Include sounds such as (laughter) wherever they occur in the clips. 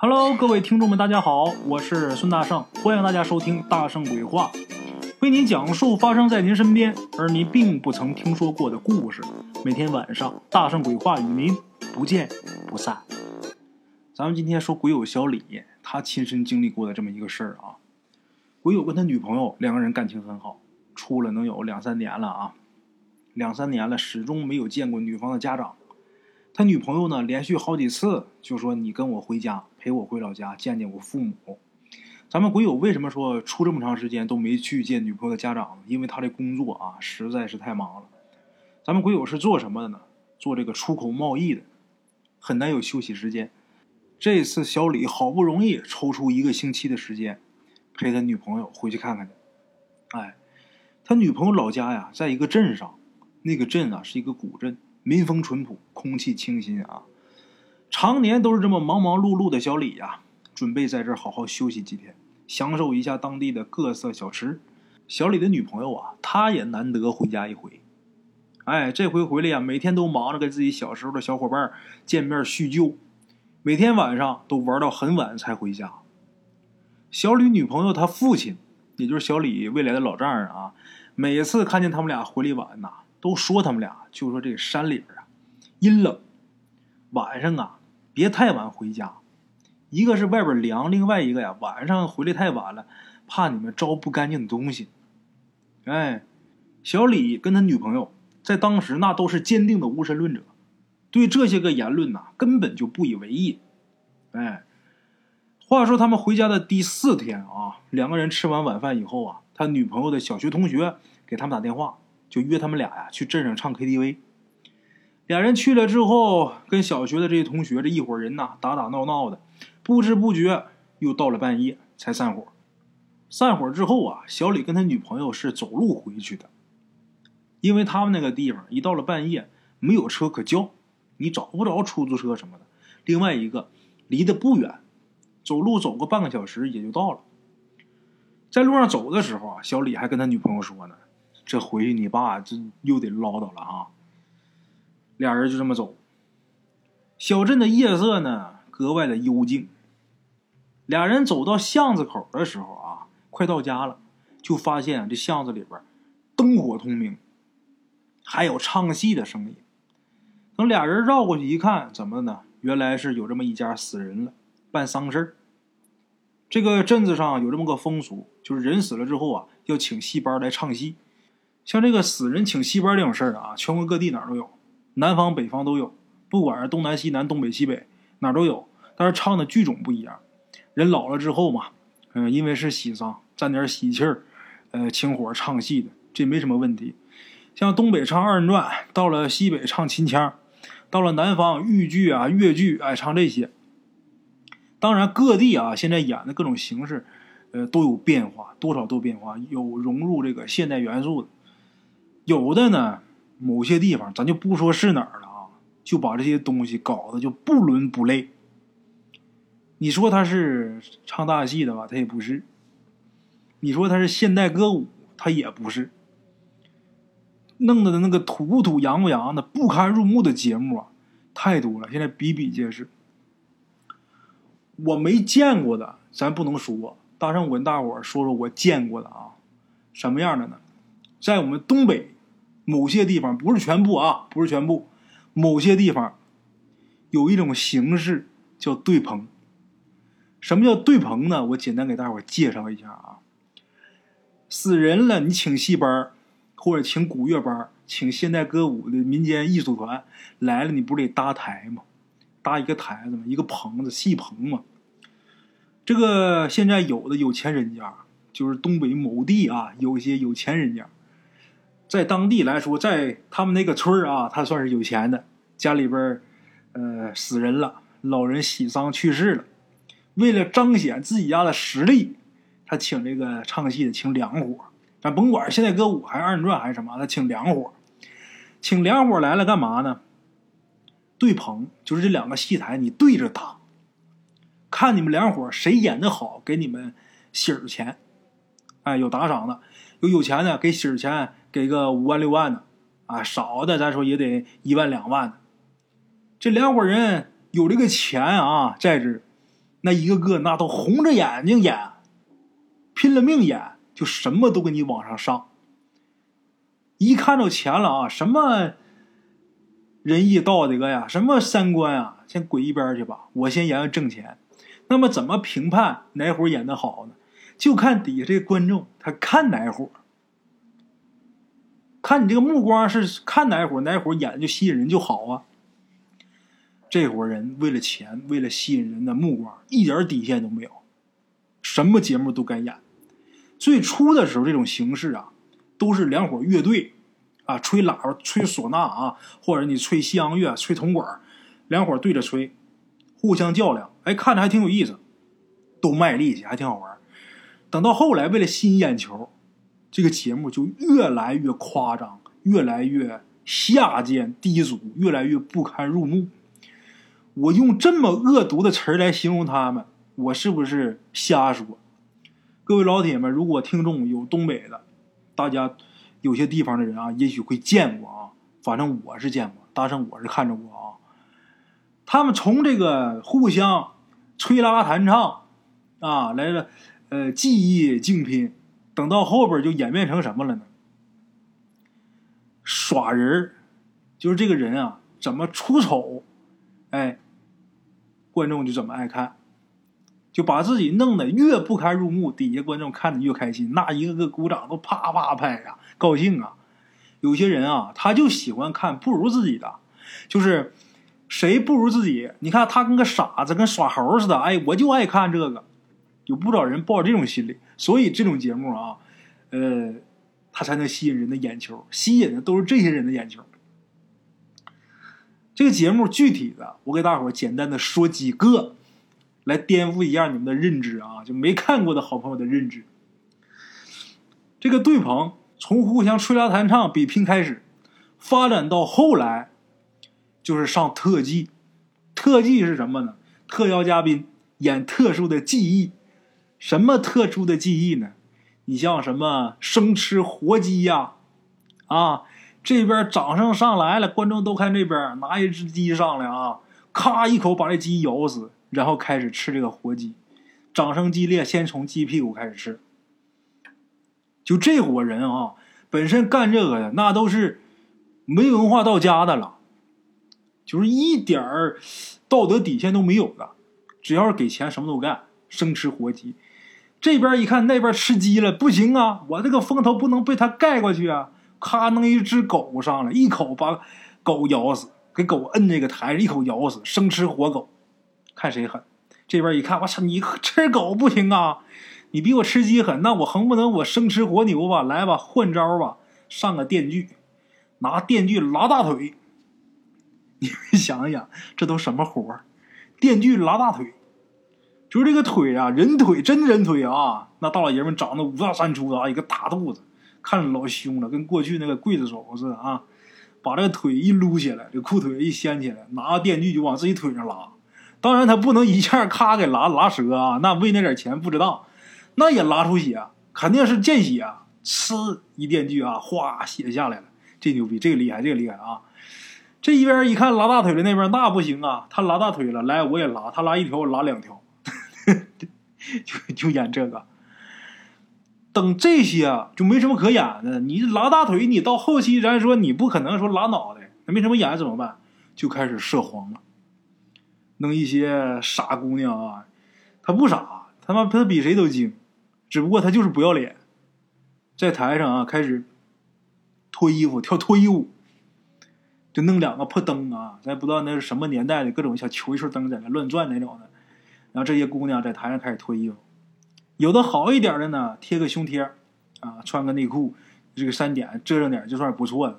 Hello，各位听众们，大家好，我是孙大圣，欢迎大家收听《大圣鬼话》，为您讲述发生在您身边而您并不曾听说过的故事。每天晚上，《大圣鬼话》与您不见不散。咱们今天说鬼友小李，他亲身经历过的这么一个事儿啊。鬼友跟他女朋友两个人感情很好，处了能有两三年了啊，两三年了，始终没有见过女方的家长。他女朋友呢，连续好几次就说：“你跟我回家，陪我回老家见见我父母。”咱们鬼友为什么说出这么长时间都没去见女朋友的家长？因为他的工作啊实在是太忙了。咱们鬼友是做什么的呢？做这个出口贸易的，很难有休息时间。这次小李好不容易抽出一个星期的时间，陪他女朋友回去看看去。哎，他女朋友老家呀，在一个镇上，那个镇啊是一个古镇。民风淳朴，空气清新啊！常年都是这么忙忙碌碌的小李呀，准备在这儿好好休息几天，享受一下当地的各色小吃。小李的女朋友啊，她也难得回家一回。哎，这回回来呀，每天都忙着跟自己小时候的小伙伴见面叙旧，每天晚上都玩到很晚才回家。小李女朋友她父亲，也就是小李未来的老丈人啊，每次看见他们俩回来晚呐。都说他们俩就说这山里边啊阴冷，晚上啊别太晚回家。一个是外边凉，另外一个呀晚上回来太晚了，怕你们招不干净的东西。哎，小李跟他女朋友在当时那都是坚定的无神论者，对这些个言论呐根本就不以为意。哎，话说他们回家的第四天啊，两个人吃完晚饭以后啊，他女朋友的小学同学给他们打电话。就约他们俩呀去镇上唱 KTV。俩人去了之后，跟小学的这些同学这一伙人呐打打闹闹的，不知不觉又到了半夜才散伙。散伙之后啊，小李跟他女朋友是走路回去的，因为他们那个地方一到了半夜没有车可叫，你找不着出租车什么的。另外一个离得不远，走路走个半个小时也就到了。在路上走的时候啊，小李还跟他女朋友说呢。这回去你爸这又得唠叨了啊！俩人就这么走。小镇的夜色呢格外的幽静。俩人走到巷子口的时候啊，快到家了，就发现这巷子里边灯火通明，还有唱戏的声音。等俩人绕过去一看，怎么呢？原来是有这么一家死人了，办丧事这个镇子上有这么个风俗，就是人死了之后啊，要请戏班来唱戏。像这个死人请戏班这种事儿啊，全国各地哪都有，南方北方都有，不管是东南西南、东北西北哪都有。但是唱的剧种不一样。人老了之后嘛，嗯，因为是喜丧，沾点喜气儿，呃，请火唱戏的，这没什么问题。像东北唱二人转，到了西北唱秦腔，到了南方豫剧啊、越剧，哎，唱这些。当然，各地啊，现在演的各种形式，呃，都有变化，多少都变化，有融入这个现代元素的。有的呢，某些地方咱就不说是哪儿了啊，就把这些东西搞得就不伦不类。你说他是唱大戏的吧，他也不是；你说他是现代歌舞，他也不是。弄的那个土不土、洋不洋的、不堪入目的节目啊，太多了，现在比比皆是。我没见过的，咱不能说。大圣，我跟大伙说说我见过的啊，什么样的呢？在我们东北。某些地方不是全部啊，不是全部。某些地方有一种形式叫对棚。什么叫对棚呢？我简单给大伙介绍一下啊。死人了，你请戏班或者请古乐班请现代歌舞的民间艺术团来了，你不得搭台吗？搭一个台子吗？一个棚子，戏棚嘛。这个现在有的有钱人家，就是东北某地啊，有些有钱人家。在当地来说，在他们那个村啊，他算是有钱的。家里边呃，死人了，老人喜丧去世了，为了彰显自己家的实力，他请这个唱戏的请两伙。咱甭管现在歌舞还是二人转还是什么，他请两伙。请两伙来了干嘛呢？对棚，就是这两个戏台你对着打，看你们两伙谁演的好，给你们喜儿钱。哎，有打赏的，有有钱的给喜儿钱。给个五万六万的，啊，少的咱说也得一万两万的。这两伙人有这个钱啊，在这，那一个个那都红着眼睛演，拼了命演，就什么都给你往上上。一看着钱了啊，什么仁义道德呀，什么三观啊，先滚一边去吧！我先演挣钱。那么怎么评判哪伙演的好呢？就看底下这观众他看哪伙，看你这个目光是看哪伙，哪伙演就吸引人就好啊。这伙人为了钱，为了吸引人的目光，一点底线都没有，什么节目都敢演。最初的时候，这种形式啊，都是两伙乐队啊，吹喇叭、吹唢呐啊，或者你吹西洋乐、吹铜管，两伙对着吹，互相较量，哎，看着还挺有意思，都卖力气，还挺好玩。等到后来，为了吸引眼球，这个节目就越来越夸张，越来越下贱低俗，越来越不堪入目。我用这么恶毒的词儿来形容他们，我是不是瞎说？各位老铁们，如果听众有东北的，大家有些地方的人啊，也许会见过啊。反正我是见过，大圣我是看着过啊。他们从这个互相吹拉弹唱啊，来了，呃，技艺竞拼，等到后边就演变成什么了呢？耍人，就是这个人啊，怎么出丑，哎。观众就怎么爱看，就把自己弄得越不堪入目，底下观众看的越开心，那一个个鼓掌都啪啪拍呀，高兴啊！有些人啊，他就喜欢看不如自己的，就是谁不如自己，你看他跟个傻子，跟耍猴似的，哎，我就爱看这个。有不少人抱着这种心理，所以这种节目啊，呃，它才能吸引人的眼球，吸引的都是这些人的眼球。这个节目具体的，我给大伙简单的说几个，来颠覆一下你们的认知啊，就没看过的好朋友的认知。这个对棚从互相吹拉弹唱比拼开始，发展到后来，就是上特技。特技是什么呢？特邀嘉宾演特殊的技艺。什么特殊的技艺呢？你像什么生吃活鸡呀，啊。这边掌声上来了，观众都看这边，拿一只鸡上来啊，咔一口把这鸡咬死，然后开始吃这个活鸡，掌声激烈，先从鸡屁股开始吃。就这伙人啊，本身干这个的那都是没文化到家的了，就是一点儿道德底线都没有的，只要是给钱什么都干，生吃活鸡。这边一看那边吃鸡了，不行啊，我这个风头不能被他盖过去啊。咔，弄一只狗上来，一口把狗咬死，给狗摁这个台上，一口咬死，生吃活狗，看谁狠。这边一看，我操，你吃狗不行啊，你比我吃鸡狠，那我横不能我生吃活牛吧？来吧，换招吧，上个电锯，拿电锯拉大腿。你们想一想，这都什么活电锯拉大腿，就是这个腿啊，人腿真人腿啊，那大老爷们长得五大三粗的啊，一个大肚子。看着老凶了，跟过去那个刽子手似的啊！把这个腿一撸起来，这裤腿一掀起来，拿个电锯就往自己腿上拉。当然，他不能一下咔给拉拉折啊，那为那点钱不值当，那也拉出血，肯定是见血啊。呲一电锯啊，哗，血下来了，这牛逼，这个厉害，这个厉害啊！这一边一看拉大腿的那边那不行啊，他拉大腿了，来我也拉，他拉一条我拉两条，(laughs) 就就演这个。等这些就没什么可演的。你拉大腿，你到后期咱说你不可能说拉脑袋，那没什么演怎么办？就开始涉黄了，弄一些傻姑娘啊，她不傻，他妈她比谁都精，只不过她就是不要脸，在台上啊开始脱衣服跳脱衣舞，就弄两个破灯啊，咱不知道那是什么年代的各种小球球灯在那乱转那种的，然后这些姑娘在台上开始脱衣服。有的好一点的呢，贴个胸贴啊，穿个内裤，这个三点遮上点就算不错的。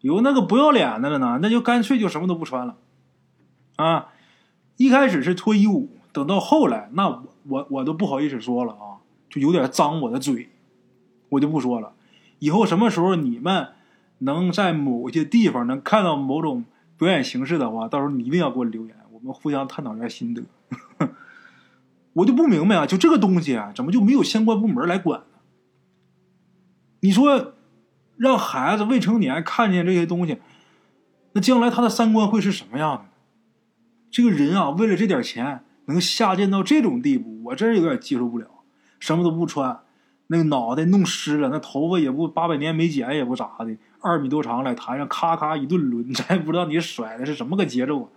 有那个不要脸的了呢，那就干脆就什么都不穿了，啊！一开始是脱衣舞，等到后来，那我我我都不好意思说了啊，就有点脏我的嘴，我就不说了。以后什么时候你们能在某些地方能看到某种表演形式的话，到时候你一定要给我留言，我们互相探讨一下心得。(laughs) 我就不明白啊，就这个东西啊，怎么就没有相关部门来管呢？你说，让孩子未成年看见这些东西，那将来他的三观会是什么样的？这个人啊，为了这点钱，能下贱到这种地步，我真是有点接受不了。什么都不穿，那个脑袋弄湿了，那头发也不八百年没剪，也不咋的，二米多长，在台上咔咔一顿抡，(laughs) 咱也不知道你甩的是什么个节奏啊！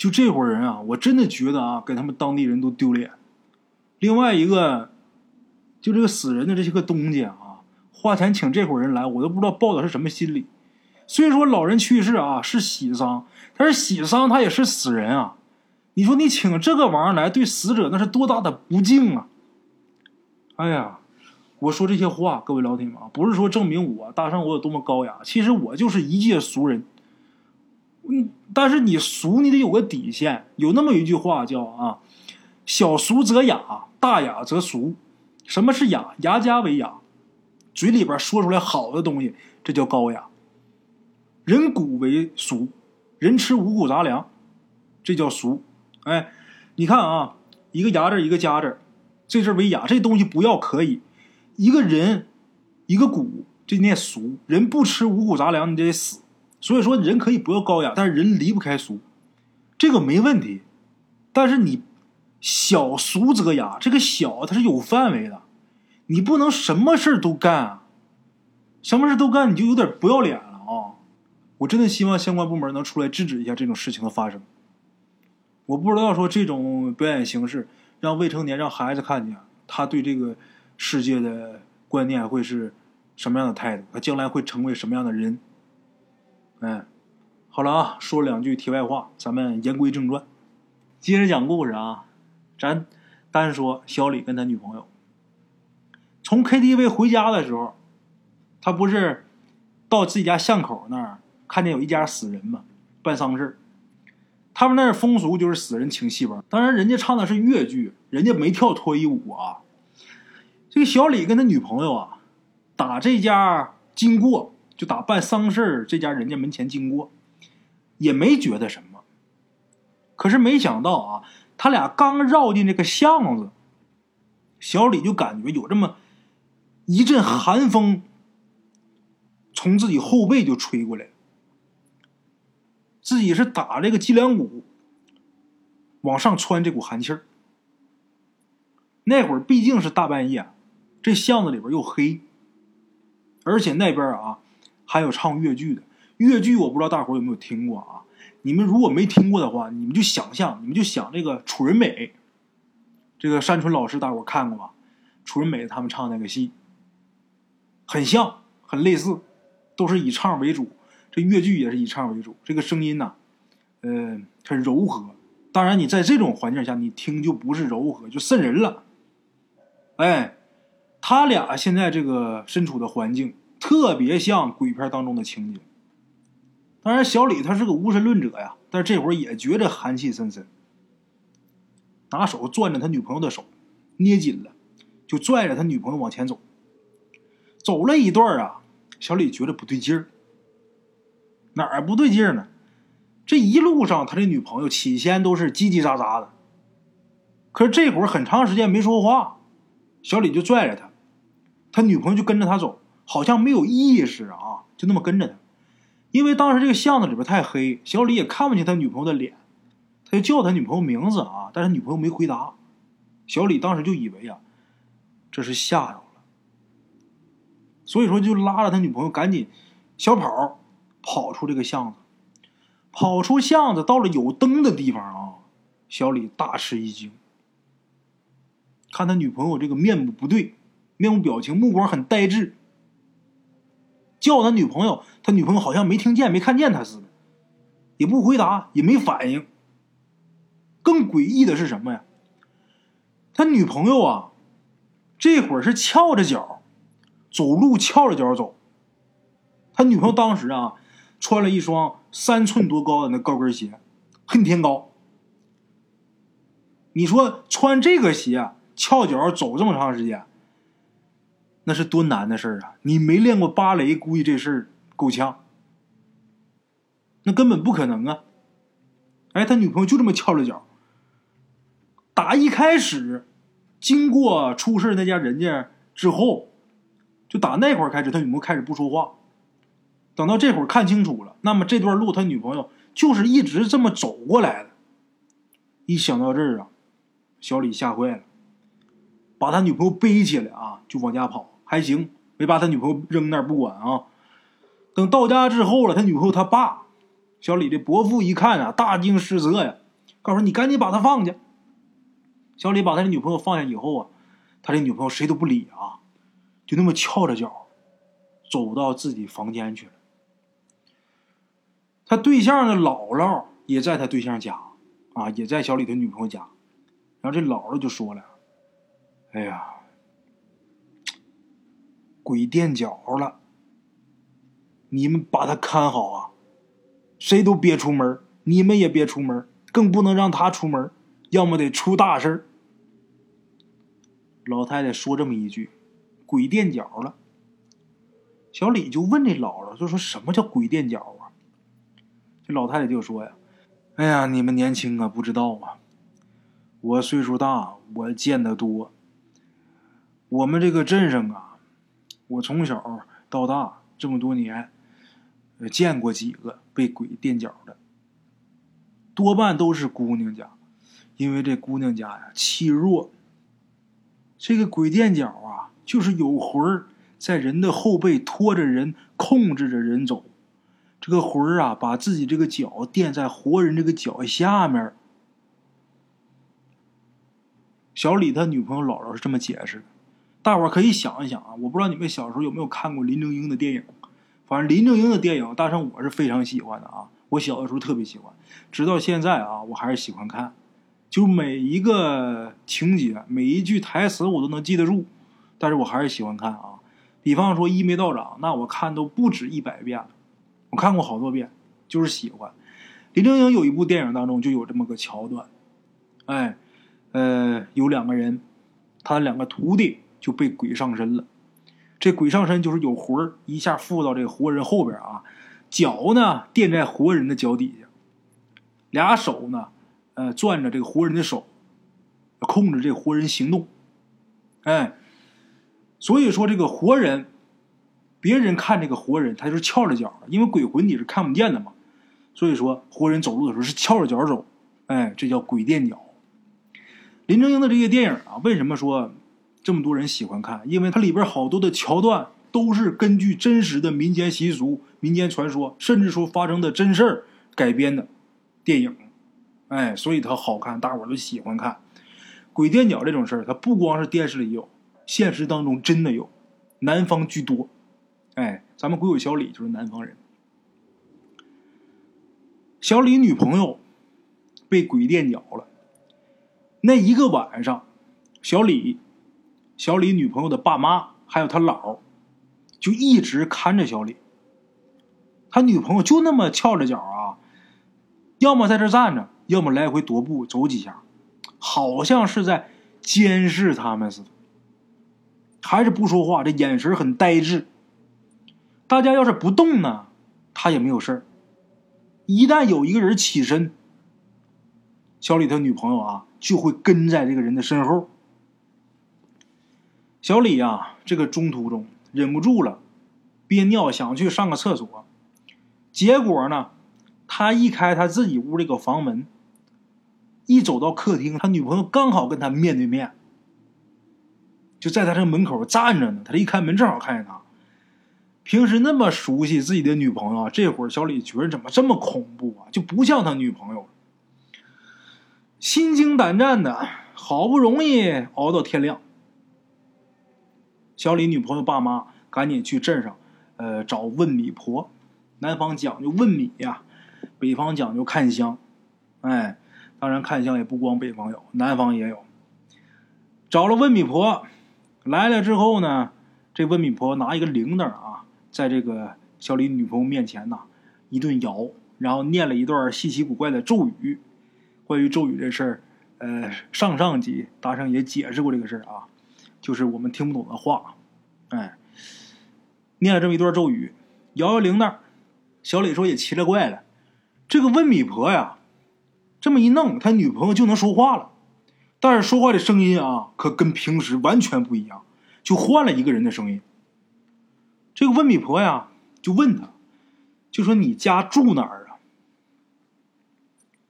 就这伙人啊，我真的觉得啊，给他们当地人都丢脸。另外一个，就这个死人的这些个东家啊，花钱请这伙人来，我都不知道抱的是什么心理。虽说老人去世啊是喜丧，但是喜丧他也是死人啊。你说你请这个玩意儿来，对死者那是多大的不敬啊！哎呀，我说这些话，各位老铁们啊，不是说证明我大圣我有多么高雅，其实我就是一介俗人。嗯，但是你俗，你得有个底线。有那么一句话叫啊，“小俗则雅，大雅则俗”。什么是雅？雅家为雅，嘴里边说出来好的东西，这叫高雅。人骨为俗，人吃五谷杂粮，这叫俗。哎，你看啊，一个牙字一个家字，这字为雅，这东西不要可以。一个人，一个谷，这念俗。人不吃五谷杂粮，你得死。所以说，人可以不要高雅，但是人离不开俗，这个没问题。但是你小俗则雅，这个小它是有范围的，你不能什么事都干啊，什么事都干，你就有点不要脸了啊！我真的希望相关部门能出来制止一下这种事情的发生。我不知道说这种表演形式让未成年让孩子看见，他对这个世界的观念会是什么样的态度？他将来会成为什么样的人？哎，好了啊，说两句题外话，咱们言归正传，接着讲故事啊。咱单说小李跟他女朋友从 KTV 回家的时候，他不是到自己家巷口那儿看见有一家死人嘛，办丧事他们那儿风俗就是死人请戏班，当然人家唱的是越剧，人家没跳脱衣舞啊。这个小李跟他女朋友啊，打这家经过。就打办丧事这家人家门前经过，也没觉得什么。可是没想到啊，他俩刚绕进这个巷子，小李就感觉有这么一阵寒风从自己后背就吹过来，自己是打这个脊梁骨往上窜这股寒气儿。那会儿毕竟是大半夜，这巷子里边又黑，而且那边啊。还有唱越剧的，越剧我不知道大伙有没有听过啊？你们如果没听过的话，你们就想象，你们就想这个《楚人美》，这个山村老师大伙看过吧？楚人美他们唱那个戏，很像，很类似，都是以唱为主。这越剧也是以唱为主，这个声音呢，呃，很柔和。当然，你在这种环境下，你听就不是柔和，就瘆人了。哎，他俩现在这个身处的环境。特别像鬼片当中的情节。当然，小李他是个无神论者呀，但这会儿也觉着寒气森森，拿手攥着他女朋友的手，捏紧了，就拽着他女朋友往前走。走了一段啊，小李觉得不对劲儿。哪儿不对劲儿呢？这一路上，他这女朋友起先都是叽叽喳喳的，可是这会儿很长时间没说话，小李就拽着他，他女朋友就跟着他走。好像没有意识啊，就那么跟着他。因为当时这个巷子里边太黑，小李也看不见他女朋友的脸，他就叫他女朋友名字啊，但是女朋友没回答。小李当时就以为呀，这是吓着了，所以说就拉着他女朋友赶紧小跑跑出这个巷子。跑出巷子，到了有灯的地方啊，小李大吃一惊，看他女朋友这个面目不对，面部表情，目光很呆滞。叫他女朋友，他女朋友好像没听见、没看见他似的，也不回答，也没反应。更诡异的是什么呀？他女朋友啊，这会儿是翘着脚走路，翘着脚走。他女朋友当时啊，穿了一双三寸多高的那高跟鞋，恨天高。你说穿这个鞋翘脚走这么长时间？那是多难的事儿啊！你没练过芭蕾，估计这事儿够呛。那根本不可能啊！哎，他女朋友就这么翘着脚，打一开始，经过出事那家人家之后，就打那会儿开始，他女朋友开始不说话。等到这会儿看清楚了，那么这段路他女朋友就是一直这么走过来的。一想到这儿啊，小李吓坏了，把他女朋友背起来啊，就往家跑。还行，没把他女朋友扔那儿不管啊。等到家之后了，他女朋友他爸，小李的伯父一看啊，大惊失色呀，告诉你赶紧把他放下。小李把他的女朋友放下以后啊，他的女朋友谁都不理啊，就那么翘着脚走到自己房间去了。他对象的姥姥也在他对象家啊，也在小李他女朋友家。然后这姥姥就说了：“哎呀，鬼垫脚了，你们把他看好啊，谁都别出门，你们也别出门，更不能让他出门，要么得出大事老太太说这么一句：“鬼垫脚了。”小李就问这姥姥，就说什么叫鬼垫脚啊？这老太太就说呀：“哎呀，你们年轻啊，不知道啊。我岁数大，我见得多。我们这个镇上啊，我从小到大这么多年，见过几个被鬼垫脚的，多半都是姑娘家，因为这姑娘家呀气弱。这个鬼垫脚啊，就是有魂儿在人的后背拖着人，控制着人走。这个魂儿啊，把自己这个脚垫在活人这个脚下面。小李他女朋友姥姥是这么解释的，大伙可以想一想啊，我不知道你们小时候有没有看过林正英的电影，反正林正英的电影，大圣我是非常喜欢的啊，我小的时候特别喜欢，直到现在啊，我还是喜欢看，就每一个情节、每一句台词我都能记得住，但是我还是喜欢看啊。比方说《一眉道长》，那我看都不止一百遍了，我看过好多遍，就是喜欢。林正英有一部电影当中就有这么个桥段，哎。呃，有两个人，他两个徒弟就被鬼上身了。这鬼上身就是有魂儿，一下附到这个活人后边啊，脚呢垫在活人的脚底下，俩手呢，呃，攥着这个活人的手，控制这活人行动。哎，所以说这个活人，别人看这个活人，他就是翘着脚，因为鬼魂你是看不见的嘛。所以说活人走路的时候是翘着脚走，哎，这叫鬼垫脚。林正英的这些电影啊，为什么说这么多人喜欢看？因为它里边好多的桥段都是根据真实的民间习俗、民间传说，甚至说发生的真事儿改编的电影。哎，所以它好看，大伙儿都喜欢看。鬼垫脚这种事儿，它不光是电视里有，现实当中真的有，南方居多。哎，咱们鬼友小李就是南方人。小李女朋友被鬼垫脚了。那一个晚上，小李、小李女朋友的爸妈还有他姥，就一直看着小李。他女朋友就那么翘着脚啊，要么在这站着，要么来回踱步走几下，好像是在监视他们似的。还是不说话，这眼神很呆滞。大家要是不动呢，他也没有事儿；一旦有一个人起身，小李他女朋友啊。就会跟在这个人的身后。小李啊，这个中途中忍不住了，憋尿想去上个厕所，结果呢，他一开他自己屋这个房门，一走到客厅，他女朋友刚好跟他面对面，就在他这门口站着呢。他一开门，正好看见他。平时那么熟悉自己的女朋友，这会儿小李觉得怎么这么恐怖啊？就不像他女朋友。心惊胆战的，好不容易熬到天亮。小李女朋友爸妈赶紧去镇上，呃，找问米婆。南方讲究问米呀，北方讲究看香。哎，当然看香也不光北方有，南方也有。找了问米婆，来了之后呢，这问米婆拿一个铃铛啊，在这个小李女朋友面前呐，一顿摇，然后念了一段稀奇古怪的咒语。关于咒语这事儿，呃，上上集大圣也解释过这个事儿啊，就是我们听不懂的话，哎，念了这么一段咒语，摇摇铃铛，小李说也奇了怪了，这个问米婆呀，这么一弄，他女朋友就能说话了，但是说话的声音啊，可跟平时完全不一样，就换了一个人的声音。这个问米婆呀，就问他，就说你家住哪儿啊？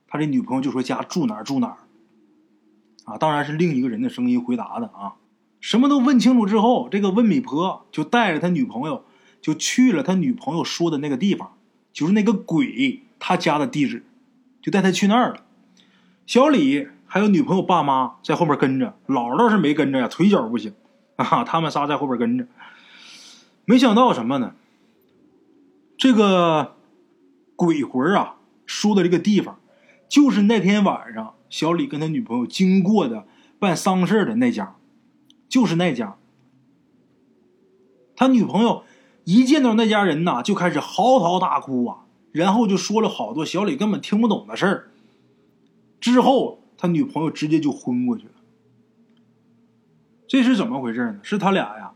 他这女朋友就说：“家住哪儿住哪儿。”啊，当然是另一个人的声音回答的啊。什么都问清楚之后，这个温米婆就带着他女朋友就去了他女朋友说的那个地方，就是那个鬼他家的地址，就带他去那儿了。小李还有女朋友爸妈在后边跟着，姥姥倒是没跟着呀，腿脚不行啊。他们仨在后边跟着，没想到什么呢？这个鬼魂啊说的这个地方，就是那天晚上小李跟他女朋友经过的办丧事的那家。就是那家，他女朋友一见到那家人呐，就开始嚎啕大哭啊，然后就说了好多小李根本听不懂的事儿。之后，他女朋友直接就昏过去了。这是怎么回事呢？是他俩呀，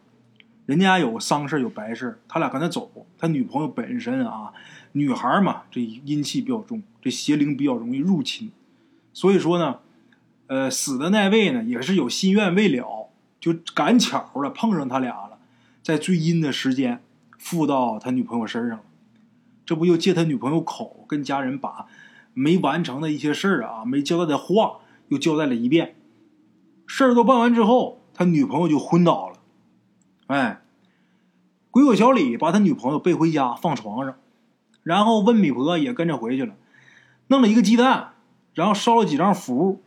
人家有丧事有白事他俩跟他走。他女朋友本身啊，女孩嘛，这阴气比较重，这邪灵比较容易入侵，所以说呢，呃，死的那位呢，也是有心愿未了。就赶巧了，碰上他俩了，在最阴的时间附到他女朋友身上了。这不又借他女朋友口跟家人把没完成的一些事儿啊，没交代的话又交代了一遍。事儿都办完之后，他女朋友就昏倒了。哎，鬼火小李把他女朋友背回家放床上，然后温米婆也跟着回去了，弄了一个鸡蛋，然后烧了几张符，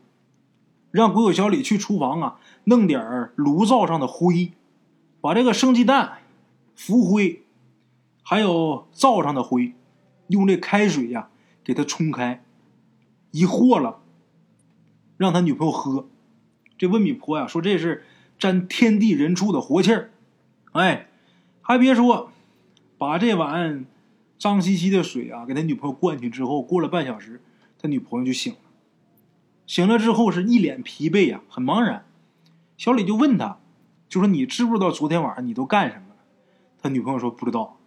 让鬼火小李去厨房啊。弄点炉灶上的灰，把这个生鸡蛋、浮灰，还有灶上的灰，用这开水呀给它冲开，一和了，让他女朋友喝。这温米婆呀说这是沾天地人畜的活气儿，哎，还别说，把这碗脏兮兮的水啊给他女朋友灌去之后，过了半小时，他女朋友就醒了。醒了之后是一脸疲惫呀，很茫然。小李就问他，就说：“你知不知道昨天晚上你都干什么了？”他女朋友说：“不知道，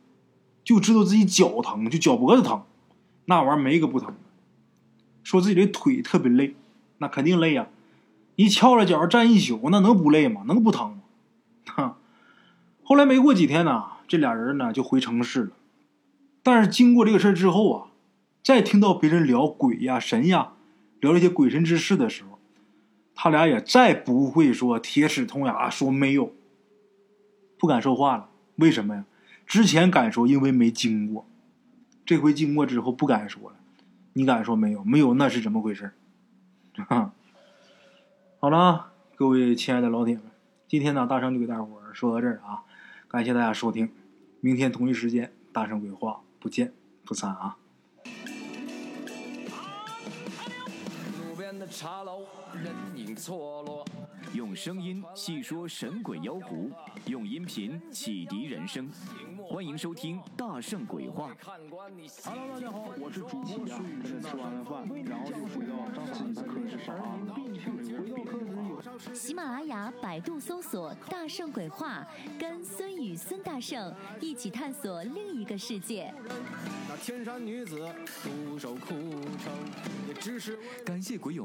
就知道自己脚疼，就脚脖子疼，那玩意儿没个不疼。说自己这腿特别累，那肯定累呀，你翘着脚站一宿，那能不累吗？能不疼吗？” (laughs) 哈。后来没过几天呢，这俩人呢就回城市了。但是经过这个事之后啊，再听到别人聊鬼呀、神呀，聊这些鬼神之事的时候。他俩也再不会说铁齿铜牙说没有，不敢说话了。为什么呀？之前敢说，因为没经过；这回经过之后不敢说了。你敢说没有？没有那是怎么回事？哈。(laughs) 好了，各位亲爱的老铁们，今天呢，大圣就给大伙儿说到这儿啊。感谢大家收听，明天同一时间，大圣鬼话不见不散啊。茶楼，人影错落。用声音细说神鬼妖狐，用音频启迪人生。欢迎收听《大圣鬼话》。Hello，大家好，我是主播孙宇。吃完了饭，然后就回到自己的课室上啊。喜马拉雅、百度搜索“大圣鬼话”，跟孙宇、孙大圣一起探索另一个世界。那天山女子独守空城，也只是感谢鬼友